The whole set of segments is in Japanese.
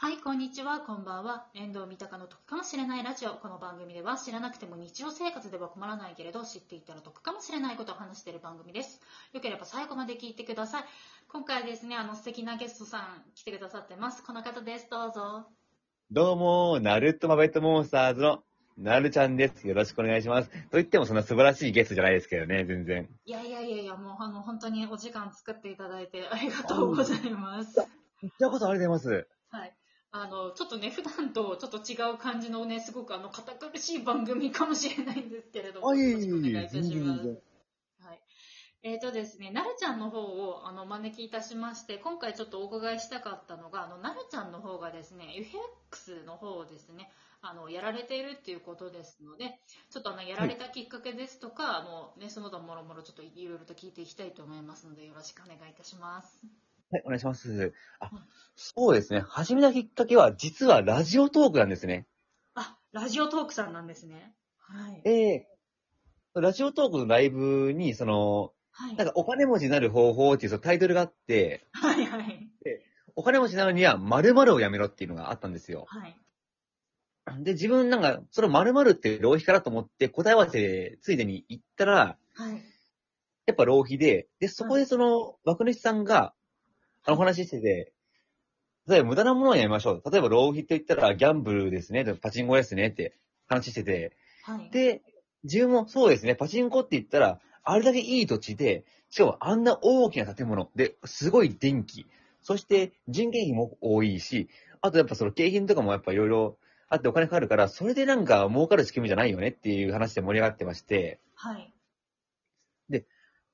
はい、こんにちは、こんばんは。遠藤三鷹の得かもしれないラジオ。この番組では知らなくても日常生活では困らないけれど、知っていたら得かもしれないことを話している番組です。よければ最後まで聞いてください。今回はですね、あの素敵なゲストさん来てくださってます。この方です。どうぞ。どうも、ナルトマベットモンスターズのなるちゃんです。よろしくお願いします。と言ってもそんな素晴らしいゲストじゃないですけどね、全然。いやいやいやいや、もうあの本当にお時間作っていただいてありがとうございます。こちらこそありがとうございます。はい。あの、ちょっとね、普段とちょっと違う感じのね、すごくあの、堅苦しい番組かもしれないんですけれども、よろしくお願いいた全します。はい。えーとですね、なるちゃんの方をあのお招きいたしまして、今回ちょっとお伺いしたかったのが、あの、なるちゃんの方がですね、UFX の方をですね、あの、やられているっていうことですので、ちょっとあの、やられたきっかけですとか、もうね、その他もろもろちょっといろいろと聞いていきたいと思いますので、よろしくお願いいたします。はい、お願いします。あうん、そうですね。始めたきっかけは、実はラジオトークなんですね。あ、ラジオトークさんなんですね。はい。えー、ラジオトークのライブに、その、はい。なんかお金持ちになる方法っていうそのタイトルがあって、はいはい。お金持ちになるには〇〇をやめろっていうのがあったんですよ。はい。で、自分なんか、その〇〇って浪費かなと思って答え合わせでついでに行ったら、はい。やっぱ浪費で、で、そこでその、枠主さんが、あの、お話ししてて、例えば無駄なものをやめましょう。例えば浪費と言ったらギャンブルですね、パチンコですねって話してて、はい。で、自分もそうですね、パチンコって言ったら、あれだけいい土地で、しかもあんな大きな建物で、すごい電気、そして人件費も多いし、あとやっぱその景品とかもやっぱいろいろあってお金かかるから、それでなんか儲かる仕組みじゃないよねっていう話で盛り上がってまして、はい。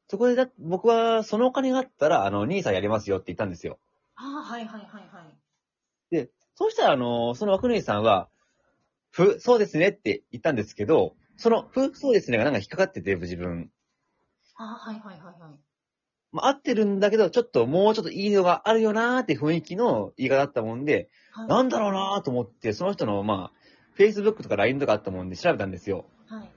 そこでだ、僕はそのお金があったら、あの、兄さんやりますよって言ったんですよ。ああ、はいはいはいはい。で、そうしたら、あの、その枠主さんは、ふ、そうですねって言ったんですけど、その、ふ、そうですねがなんか引っかかってて、自分。ああ、はいはいはいはい。まあ、合ってるんだけど、ちょっともうちょっといいのがあるよなーって雰囲気の言い方だったもんで、はいなんだろうなーと思って、その人の、まあ、Facebook とか LINE とかあったもんで調べたんですよ。はい。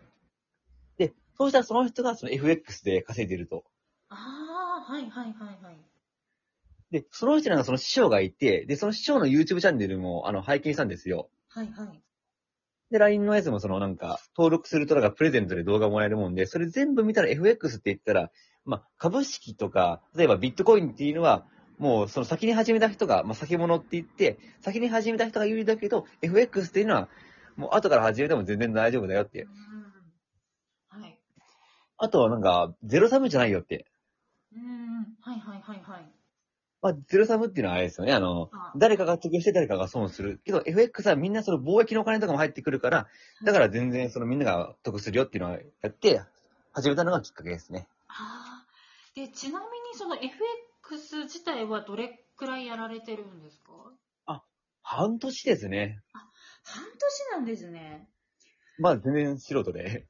で、そうしたらその人がその FX で稼いでると。ああ、はいはいはいはい。で、その人にはその師匠がいて、で、その師匠の YouTube チャンネルも、あの、拝見したんですよ。はいはい。で、LINE のやつもそのなんか、登録するとなんかプレゼントで動画もらえるもんで、それ全部見たら FX って言ったら、まあ、株式とか、例えばビットコインっていうのは、もうその先に始めた人が、まあ、先物って言って、先に始めた人が有利だけど、FX っていうのは、もう後から始めても全然大丈夫だよって。あとはなんか、ゼロサムじゃないよって。うん。はいはいはいはい。まあ、ゼロサムっていうのはあれですよね。あの、あ誰かが得して誰かが損する。けど FX はみんなその貿易のお金とかも入ってくるから、だから全然そのみんなが得するよっていうのをやって、始めたのがきっかけですね。ああ。で、ちなみにその FX 自体はどれくらいやられてるんですか？半年ですね。半年なんですね。まあ全然素人で。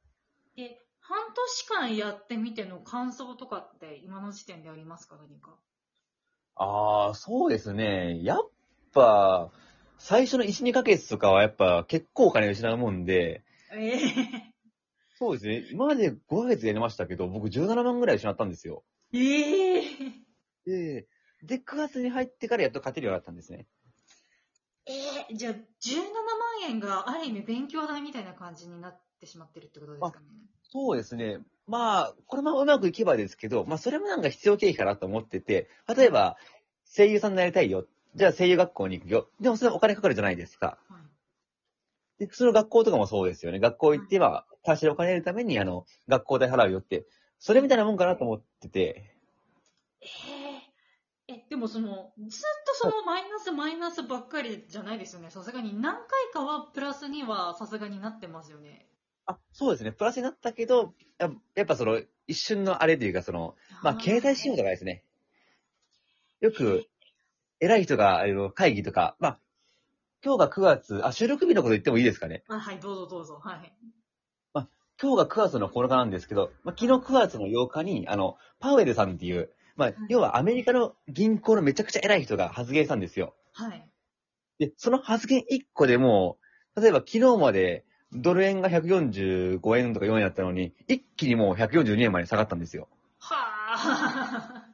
え、半年間やってみての感想とかって今の時点でありますか何か？ああ、そうですね。やっぱ、最初の1、2ヶ月とかはやっぱ結構お金失うもんで、ええそうですね。今まで5ヶ月やりましたけど、僕17万ぐらい失ったんですよ。ええで、で、9月に入ってからやっと勝てるようになったんですね。えー、じゃあ、17万円がある意味勉強代みたいな感じになってしまってるってことですかね。そうですね。まあ、これもうまくいけばですけど、まあそれもなんか必要経費かなと思ってて、例えば、声優さんになりたいよ。じゃあ声優学校に行くよ。でもそれはお金かかるじゃないですか。はい、で、その学校とかもそうですよね。学校行っては、多少お金得るために、あの、学校代払うよって、それみたいなもんかなと思ってて、えー、え、でもその、ずっとそのマイナスマイナスばっかりじゃないですよね。さすがに何回かはプラスにはさすがになってますよね。あ、そうですね。プラスになったけど、ややっぱその、一瞬のあれというか、その、まあ、携帯使用とかですね。よく、偉い人が、あの、会議とか、まあ、今日が9月、あ、収録日のこと言ってもいいですかね。あ、はい、どうぞどうぞ。はい。今日が9月の9日なんですけど、まあ、昨日9月の8日に、あの、パウエルさんっていう、まあ、要はアメリカの銀行のめちゃくちゃ偉い人が発言したんですよ。はい。で、その発言1個でもう、例えば昨日までドル円が145円とか4円だったのに、一気にもう142円まで下がったんですよ。はあ。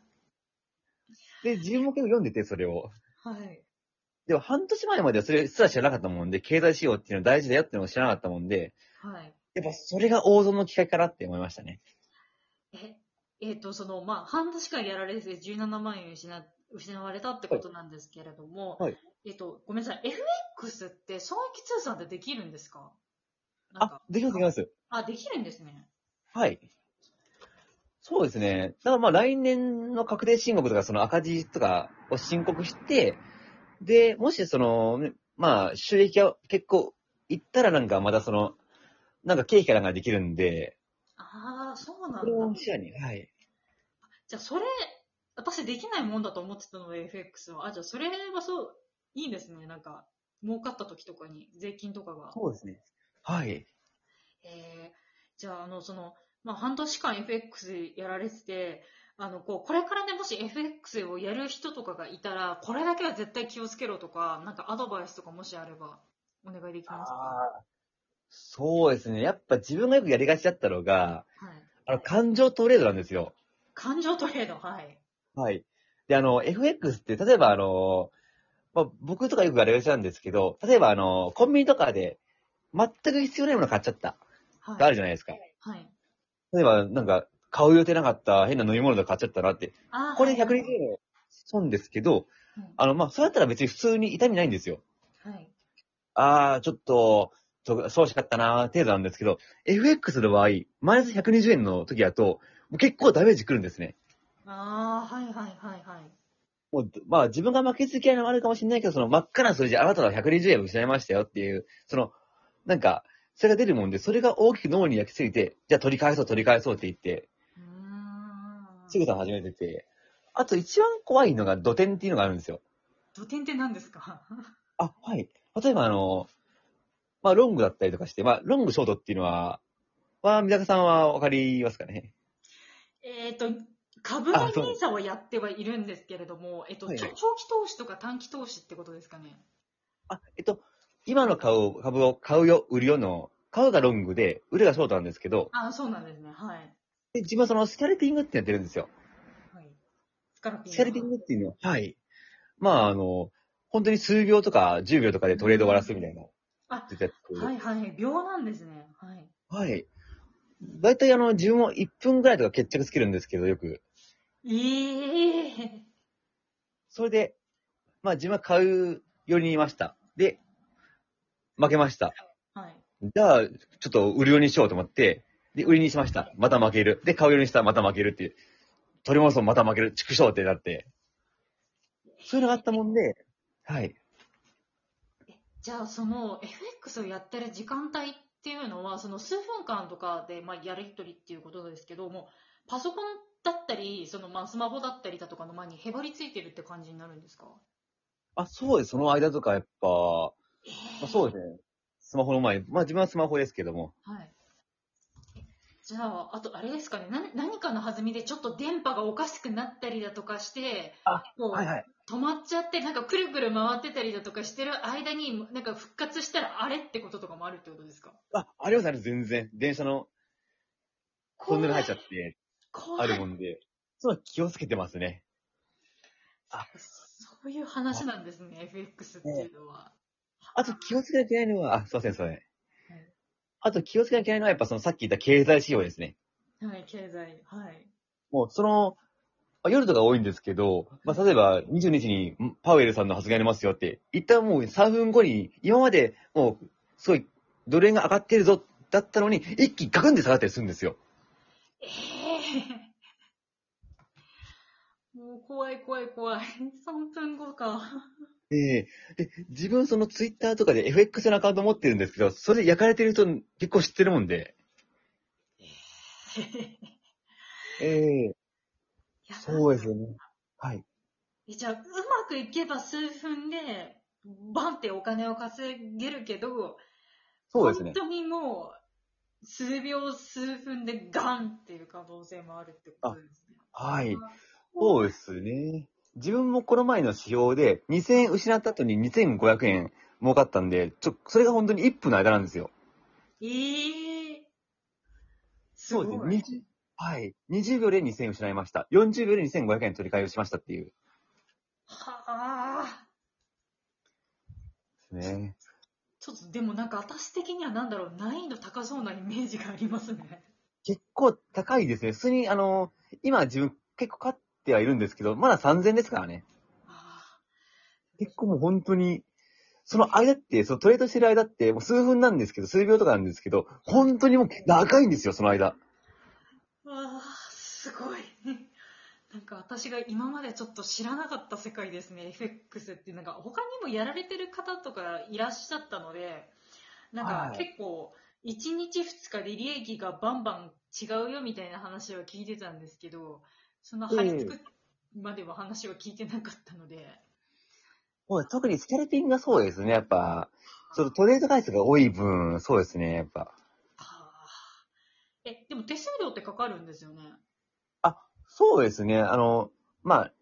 で、自分も結構読んでて、それを。はい。でも半年前まではそれすら知らなかったもんで、経済指標っていうのは大事だよっていうのを知らなかったもんで、はい。やっぱそれが大損の機会かなって思いましたね。え、えっ、と、その、まあ、半年間やられて17万円失失われたってことなんですけれども、はいえっ、と、ごめんなさい、FX って損益通算ってできるんですか？なんあか、できますできます。あ、できるんですね。はい。そうですね。だからまあ来年の確定申告とかその赤字とかを申告して、で、もしその、まあ収益が結構いったらなんかまたその、なんか経費かなんかできるんで、ああ、そうなんそれをだ。視野に、はい。じゃあ、それ、私できないもんだと思ってたので、FX は。あ、じゃあ、それはそう、いいですね。なんか、儲かった時とかに、税金とかが。そうですね。はい。えー、じゃあ、あの、その、まあ、半年間 FX やられてて、あの、こう、これからね、もし FX をやる人とかがいたら、これだけは絶対気をつけろとか、なんかアドバイスとかもしあれば、お願いできますか？そうですね。やっぱ自分がよくやりがちだったのが、はい。あの、感情トレードなんですよ。感情トレード、はい。はい。で、あの、FX って、例えばあの、まあ、僕とかよくやりがちなんですけど、例えばあの、コンビニとかで、全く必要ないもの買っちゃった。はい。があるじゃないですか。はい。例えば、なんか、買う予定なかった変な飲み物とか買っちゃったなって。あーこれ120はい円の損ですけど、うんあの、まあ、そうやったら別に普通に痛みないんですよ。はい。あー、ちょっと、ちょそうしかったなー程度なんですけど、FX の場合、マイナス120円の時だと、もう結構ダメージくるんですね。ああ、はいはいはいはい。もう、まあ自分が負けず嫌いなのもあるかもしれないけど、その真っ赤な数字、あなたは120円を失いましたよっていう、その、なんか、それが出るもんで、それが大きく脳に焼き付いて、じゃあ取り返そう取り返そうって言って、うーん。仕草を始めてて、あと一番怖いのが土点っていうのがあるんですよ。土点って何ですか？あ、はい。例えばあの、まあロングだったりとかして、まあロングショートっていうのは、まあ、三坂さんはわかりますかね？えっと、株のあそう NISA をやってはいるんですけれども、えっと、はいはい長期投資とか短期投資ってことですかね？あ、えっと、今の買う株を買うよ、売るよの、買うがロングで、売るがショートなんですけど、あ、そうなんですね。はい。で自分はそのスキャルピングってやってるんですよ。はい。スピング。スキャルピングっていうのは、はい。まあ、あの、本当に数秒とか10秒とかでトレード終わらすみたいな。あ、絶対やってるはいはい。秒なんですね。はい。はい。大体あの、自分も1分ぐらいとか決着つけるんですけど、よく。ええそれで、まあ自分は買うように言いました。で、負けました。はい。じゃあ、ちょっと売るようにしようと思って、で、売りにしました。また負ける。で、買うようにしたらまた負けるっていう。取り戻そう、また負ける。畜生ってなって。そういうのがあったもんで、はい。じゃあ、その FX をやってる時間帯っていうのは、その数分間とかで、まあ、やり取りっていうことですけども、パソコンだったり、そのまあスマホだったりだとかの前にへばりついてるって感じになるんですか？あ、そうです。その間とかやっぱ、えまあ、そうですね。スマホの前に、まあ自分はスマホですけども。はい。じゃあ、あとあれですかね、な何かの弾みでちょっと電波がおかしくなったりだとかして、あこうはい。止まっちゃって、なんかくるくる回ってたりだとかしてる間に、なんか復活したらあれってこととかもあるってことですか？あ、ありますあります、全然。電車のトンネル入っちゃって、怖いあるもんで。そう気をつけてますね。あそういう話なんですね、FX っていうのは。あと気をつけなきゃいけないのは、あ、すいません、すいません。はいあと気をつけなきゃいけないのは、やっぱそのさっき言った経済指標ですね。はい、経済。はい。もう、その、まあ夜とか多いんですけど、まあ、例えば22日にんパウエルさんの発言ありますよって、一旦もう3分後に、今までもう、すごい、ドル円が上がってるぞ、だったのに、一気にガクンって下がったりするんですよ。ええもう怖い怖い怖い。3分後か。ええで、自分そのツイッターとかで FX のアカウント持ってるんですけど、それ焼かれてる人結構知ってるもんで。ええやばいそうですよね。はい。えじゃあ、うまくいけば数分で、バンってお金を稼げるけど、そうですね本。当にもう、数秒、数分でガンっていう可能性もあるってことですね。はい。そうですね。自分もこの前の指標で2000円失った後に2500円儲かったんで、ちょ、それが本当に1分の間なんですよ。ええすごい。そうですね。20はい。20秒で2000円失いました。40秒で2500円取り替えをしましたっていう。はあ。ね。ちょっとでもなんか私的にはなんだろう、難易度高そうなイメージがありますね。結構高いですね。普通に、あの、今自分結構買ってはいるんですけど、まだ3000ですからね。あ結構もう本当に、その間って、そのトレードしてる間って、もう数分なんですけど、数秒とかなんですけど、本当にもう長いんですよ、その間。ーわー、すごい。なんか私が今までちょっと知らなかった世界ですね、FX って。なんか他にもやられてる方とかいらっしゃったので、なんかはい結構、1日2日で利益がバンバン違うよみたいな話は聞いてたんですけど、その張り付くまでは話は聞いてなかったので、もう特にスキャルピングがそうですね、やっぱ。ちょっとトレード回数が多い分、そうですね、やっぱ。え、でも手数料ってかかるんですよね。そうですね、あの、まあ、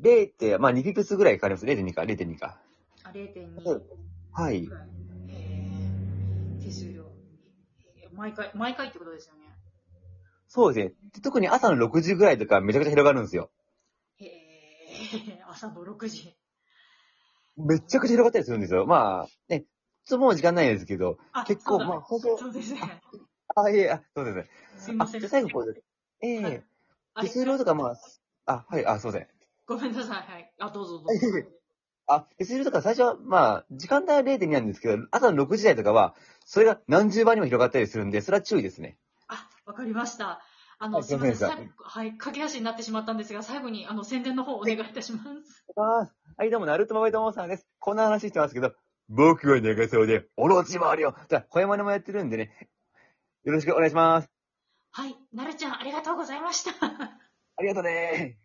0. って、まあ2ピプスぐらいかかります。0.2か、0.2か。あ、0.2。はいはい。ぐらい。へー手数料。えー毎回、毎回ってことですよね。そうですね。で特に朝の6時ぐらいとかめちゃくちゃ広がるんですよ。へえ、朝の6時。めちゃくちゃ広がったりするんですよ。まあ、ね、ちょっともう時間ないですけど、あ結構、まあ、ほぼ、そうですね。あ、いえ、あ、そうですね。あ、すいません。最後こうええはいあ手数料とかまあ、あ、はい、あ、すいません。ごめんなさい。はい。あ、どうぞどはいぞ。あ、手数料とか最初は、まあ、時間帯は0.2なんですけど、朝の6時台とかは、それが何十倍にも広がったりするんで、それは注意ですね。あ、わかりました。あの、はいすいません。はい。駆け足になってしまったんですが、最後に、あの、宣伝の方お願いいたします。はい、どうも、ナルトマバイトモンさんです。こんな話してますけど、僕は長そうで、オロチ回るよ。じゃあ、小山根もやってるんでね、よろしくお願いします。はい。なるちゃん、ありがとうございました。ありがとうね